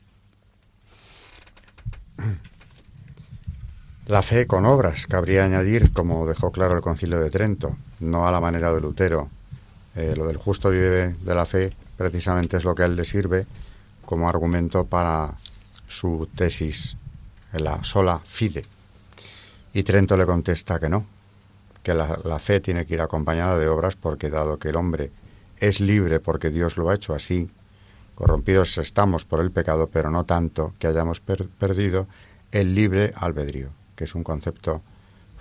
La fe con obras, cabría añadir, como dejó claro el Concilio de Trento, no a la manera de Lutero. Eh, lo del justo vive de la fe precisamente es lo que a él le sirve como argumento para su tesis, en la sola fide. Y Trento le contesta que no, que la, la, fe tiene que ir acompañada de obras porque dado que el hombre es libre porque Dios lo ha hecho así, corrompidos estamos por el pecado, pero no tanto que hayamos perdido el libre albedrío, que es un concepto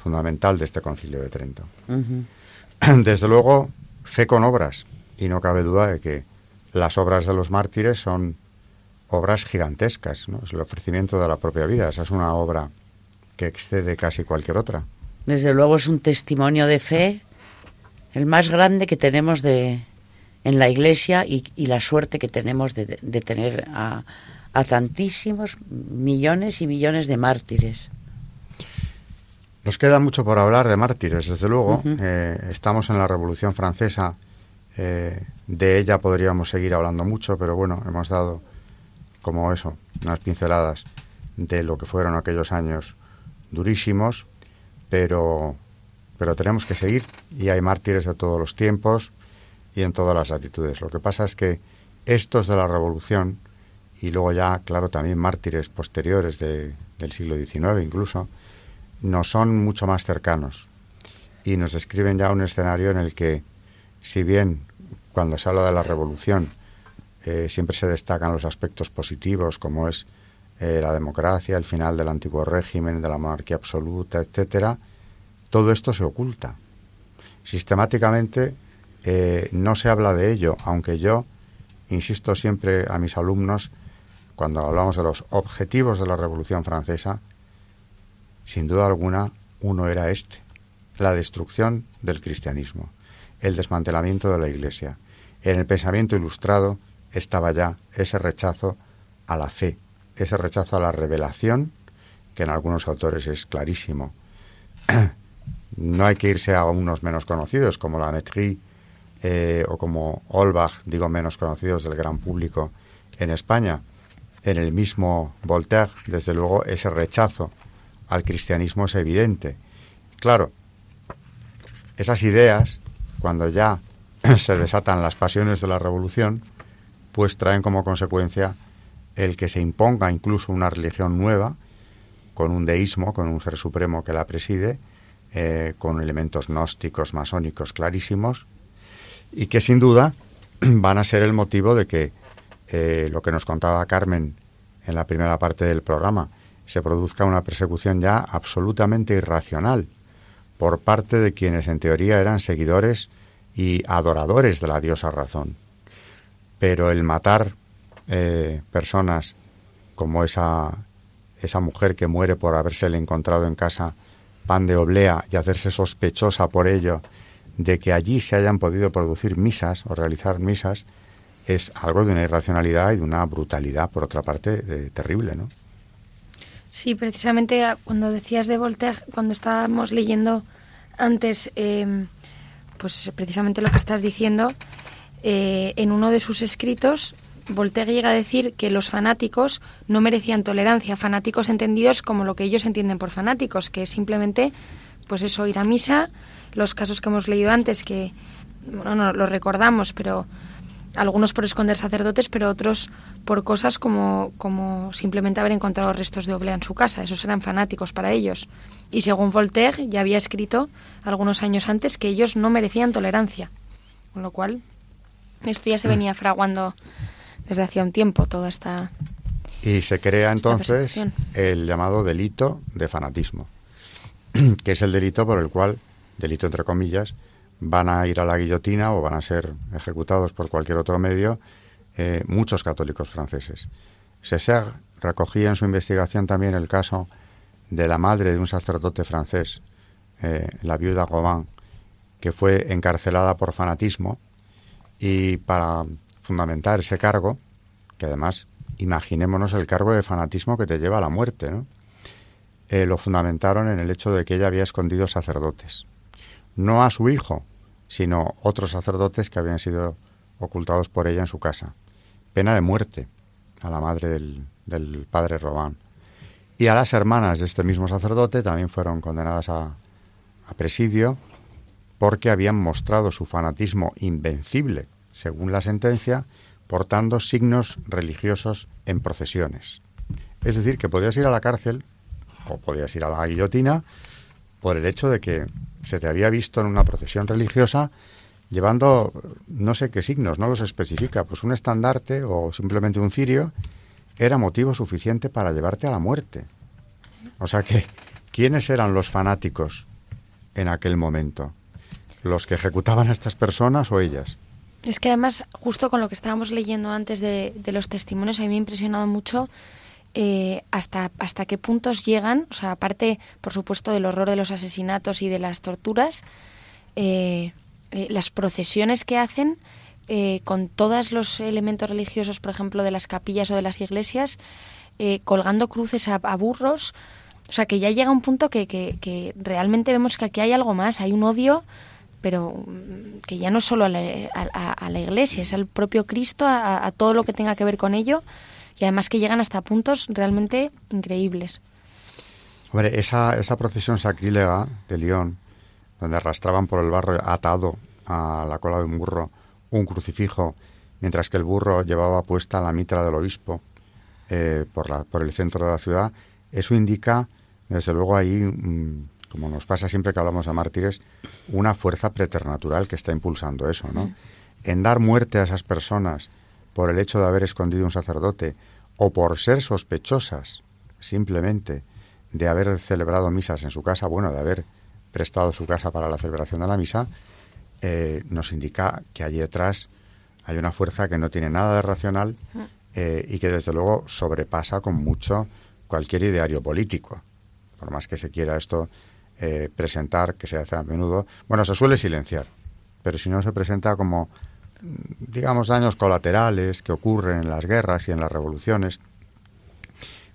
fundamental de este concilio de Trento. Desde luego, fe con obras, y no cabe duda de que las obras de los mártires son obras gigantescas, ¿no? es el ofrecimiento de la propia vida, esa es una obra que excede casi cualquier otra. Desde luego es un testimonio de fe, el más grande que tenemos de, en la Iglesia y, la suerte que tenemos de, tener a, tantísimos millones y millones de mártires. Nos queda mucho por hablar de mártires, desde luego. Eh, estamos en la Revolución Francesa, eh, de ella podríamos seguir hablando mucho, pero bueno, hemos dado como eso, unas pinceladas de lo que fueron aquellos años durísimos, pero, pero tenemos que seguir y hay mártires de todos los tiempos y en todas las latitudes. Lo que pasa es que estos de la Revolución y luego ya, claro, también mártires posteriores del siglo XIX incluso, nos son mucho más cercanos y nos describen ya un escenario en el que, si bien cuando se habla de la Revolución eh, siempre se destacan los aspectos positivos como es eh, la democracia, el final del antiguo régimen, de la monarquía absoluta, etcétera, todo esto se oculta. Sistemáticamente eh, no se habla de ello, aunque yo insisto siempre a mis alumnos, cuando hablamos de los objetivos de la Revolución Francesa, sin duda alguna, uno era este, la destrucción del cristianismo, el desmantelamiento de la Iglesia. En el pensamiento ilustrado estaba ya ese rechazo a la fe, ese rechazo a la revelación, que en algunos autores es clarísimo. no hay que irse a unos menos conocidos, como la Metrie eh, o como Olbach, digo menos conocidos del gran público en España. En el mismo Voltaire, desde luego, ese rechazo al cristianismo es evidente. Claro, esas ideas, cuando ya se desatan las pasiones de la revolución, pues traen como consecuencia el que se imponga incluso una religión nueva, con un deísmo, con un ser supremo que la preside, eh, con elementos gnósticos, masónicos clarísimos, y que sin duda van a ser el motivo de que eh, lo que nos contaba Carmen en la primera parte del programa, se produzca una persecución ya absolutamente irracional por parte de quienes en teoría eran seguidores y adoradores de la diosa razón. Pero el matar eh, personas como esa, esa mujer que muere por habérsele encontrado en casa pan de oblea y hacerse sospechosa por ello de que allí se hayan podido producir misas o realizar misas es algo de una irracionalidad y de una brutalidad, por otra parte, terrible, ¿no? Sí, precisamente ah, cuando decías de Voltaire, cuando estábamos leyendo antes, em, pues precisamente lo que estás diciendo, eh, en uno de sus escritos, Voltaire llega a decir que los fanáticos no merecían tolerancia, fanáticos entendidos como lo que ellos entienden por fanáticos, que es simplemente, pues eso, ir a misa, los casos que hemos leído antes, que, bueno, no lo recordamos, pero algunos por esconder sacerdotes, pero otros por cosas como, como simplemente haber encontrado restos de oblea en su casa. Esos eran fanáticos para ellos. Y según Voltaire, ya había escrito algunos años antes que ellos no merecían tolerancia. Con lo cual, esto ya se venía fraguando desde hacía un tiempo, toda esta. Y se crea entonces el llamado delito de fanatismo, que es el delito por el cual delito entre comillas, van a ir a la guillotina o van a ser ejecutados por cualquier otro medio eh, muchos católicos franceses. César recogía en su investigación también el caso de la madre de un sacerdote francés, eh, la viuda Robin, que fue encarcelada por fanatismo y para fundamentar ese cargo, que además imaginémonos el cargo de fanatismo que te lleva a la muerte, ¿no? Eh, lo fundamentaron en el hecho de que ella había escondido sacerdotes no a su hijo, sino otros sacerdotes que habían sido ocultados por ella en su casa. Pena de muerte a la madre del, padre Robán. Y a las hermanas de este mismo sacerdote también fueron condenadas a, a presidio porque habían mostrado su fanatismo invencible, según la sentencia, portando signos religiosos en procesiones. Es decir, que podías ir a la cárcel o podías ir a la guillotina por el hecho de que se te había visto en una procesión religiosa llevando no sé qué signos, no los especifica, pues un estandarte o simplemente un cirio era motivo suficiente para llevarte a la muerte. O sea que, ¿quiénes eran los fanáticos en aquel momento? ¿Los que ejecutaban a estas personas o ellas? Es que además, justo con lo que estábamos leyendo antes de, los testimonios, a mí me ha impresionado mucho eh, hasta, hasta qué puntos llegan, o sea, aparte, por supuesto, del horror de los asesinatos y de las torturas, eh, eh, las procesiones que hacen con todos los elementos religiosos, por ejemplo, de las capillas o de las iglesias, colgando cruces a, burros. O sea, que ya llega un punto que, que, que realmente vemos que aquí hay algo más, hay un odio pero mm, que ya no solo a la, a, la Iglesia, es al propio Cristo, a, todo lo que tenga que ver con ello, y además que llegan hasta puntos realmente increíbles. Hombre, esa, esa procesión sacrílega de León, donde arrastraban por el barro atado a la cola de un burro un crucifijo, mientras que el burro llevaba puesta la mitra del obispo eh, por, la, por el centro de la ciudad, eso indica, desde luego, ahí mm, como nos pasa siempre que hablamos de mártires, una fuerza preternatural que está impulsando eso, ¿no? En dar muerte a esas personas por el hecho de haber escondido un sacerdote o por ser sospechosas simplemente de haber celebrado misas en su casa, bueno, de haber prestado su casa para la celebración de la misa, eh, nos indica que allí detrás hay una fuerza que no tiene nada de racional eh, y que desde luego sobrepasa con mucho cualquier ideario político. Por más que se quiera esto eh, presentar, que se hace a menudo, bueno, se suele silenciar, pero si no se presenta como, digamos, daños colaterales que ocurren en las guerras y en las revoluciones,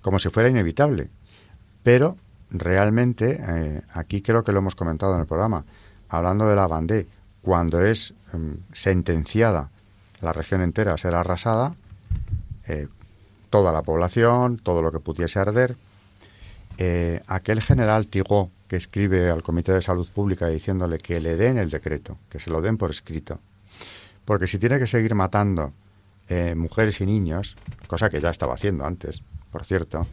como si fuera inevitable. Pero realmente, eh, aquí creo que lo hemos comentado en el programa, hablando de la Bandé, cuando es em, sentenciada la región entera a ser arrasada, eh, toda la población, todo lo que pudiese arder, aquel general Tigó que escribe al Comité de Salud Pública diciéndole que le den el decreto, que se lo den por escrito. Porque si tiene que seguir matando eh, mujeres y niños, cosa que ya estaba haciendo antes, por cierto,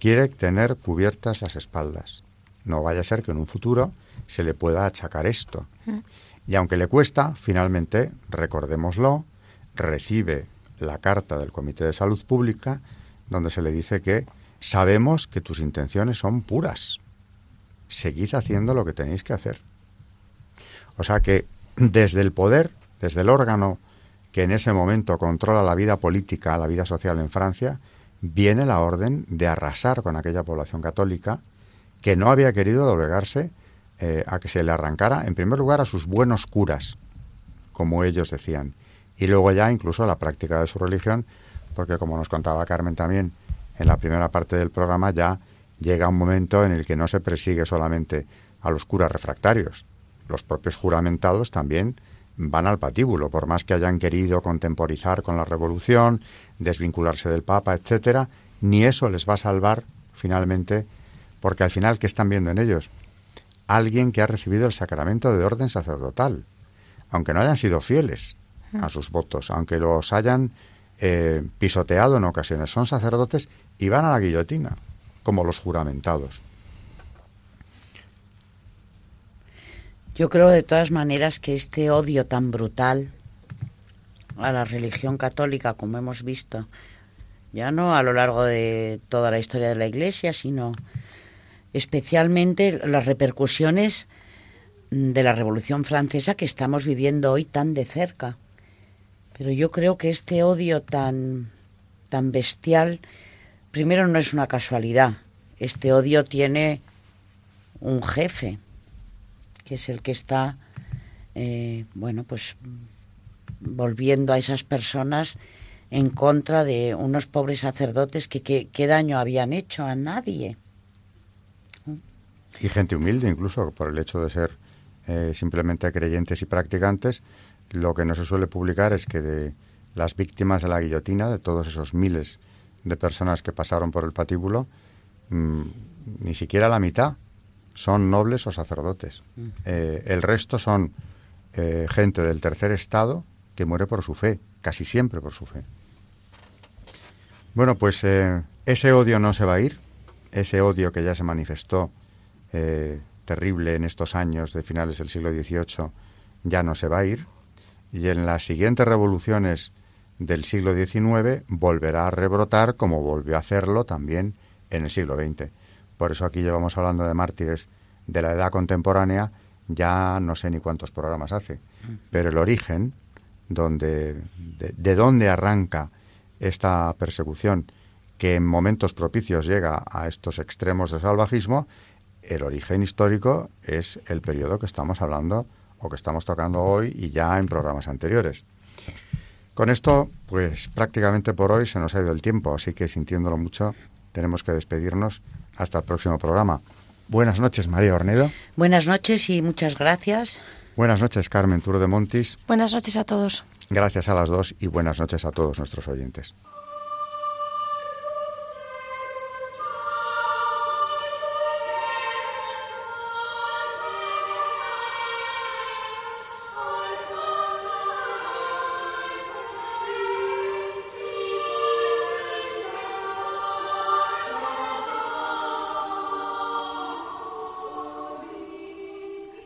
quiere tener cubiertas las espaldas. No vaya a ser que en un futuro se le pueda achacar esto. Mm. Y aunque le cuesta, finalmente, recordémoslo, recibe la carta del Comité de Salud Pública donde se le dice que sabemos que tus intenciones son puras seguid haciendo lo que tenéis que hacer. O sea que desde el poder, desde el órgano que en ese momento controla la vida política, la vida social en Francia, viene la orden de arrasar con aquella población católica que no había querido doblegarse eh, a que se le arrancara, en primer lugar, a sus buenos curas, como ellos decían, y luego ya incluso a la práctica de su religión, porque como nos contaba Carmen también en la primera parte del programa, ya llega un momento en el que no se persigue solamente a los curas refractarios. Los propios juramentados también van al patíbulo, por más que hayan querido contemporizar con la revolución, desvincularse del Papa, etcétera, ni eso les va a salvar finalmente, porque al final, ¿qué están viendo en ellos? Alguien que ha recibido el sacramento de orden sacerdotal, aunque no hayan sido fieles a sus votos, aunque los hayan eh, pisoteado en ocasiones, son sacerdotes y van a la guillotina como los juramentados. Yo creo de todas maneras que este odio tan brutal a la religión católica, como hemos visto, ya no a lo largo de toda la historia de la Iglesia, sino especialmente las repercusiones de la Revolución Francesa que estamos viviendo hoy tan de cerca. Pero yo creo que este odio tan, tan bestial primero no es una casualidad. Este odio tiene un jefe, que es el que está, eh, bueno, pues volviendo a esas personas en contra de unos pobres sacerdotes que qué daño habían hecho a nadie. Y gente humilde incluso, por el hecho de ser eh, simplemente creyentes y practicantes, lo que no se suele publicar es que de las víctimas de la guillotina, de todos esos miles de personas que pasaron por el patíbulo, mm, ni siquiera la mitad son nobles o sacerdotes. Mm. Eh, el resto son eh, gente del tercer estado que muere por su fe, casi siempre por su fe. Bueno, pues eh, ese odio no se va a ir, ese odio que ya se manifestó terrible en estos años de finales del siglo XVIII ya no se va a ir y en las siguientes revoluciones del siglo XIX volverá a rebrotar como volvió a hacerlo también en el siglo XX. Por eso aquí llevamos hablando de mártires de la edad contemporánea, ya no sé ni cuántos programas hace, pero el origen, donde, de, de dónde arranca esta persecución, que en momentos propicios llega a estos extremos de salvajismo, el origen histórico es el periodo que estamos hablando o que estamos tocando hoy y ya en programas anteriores. Con esto, pues prácticamente por hoy se nos ha ido el tiempo, así que sintiéndolo mucho, tenemos que despedirnos hasta el próximo programa. Buenas noches, María Ornedo. Buenas noches y muchas gracias. Buenas noches, Carmen Turo de Montis. Buenas noches a todos. Gracias a las dos y buenas noches a todos nuestros oyentes.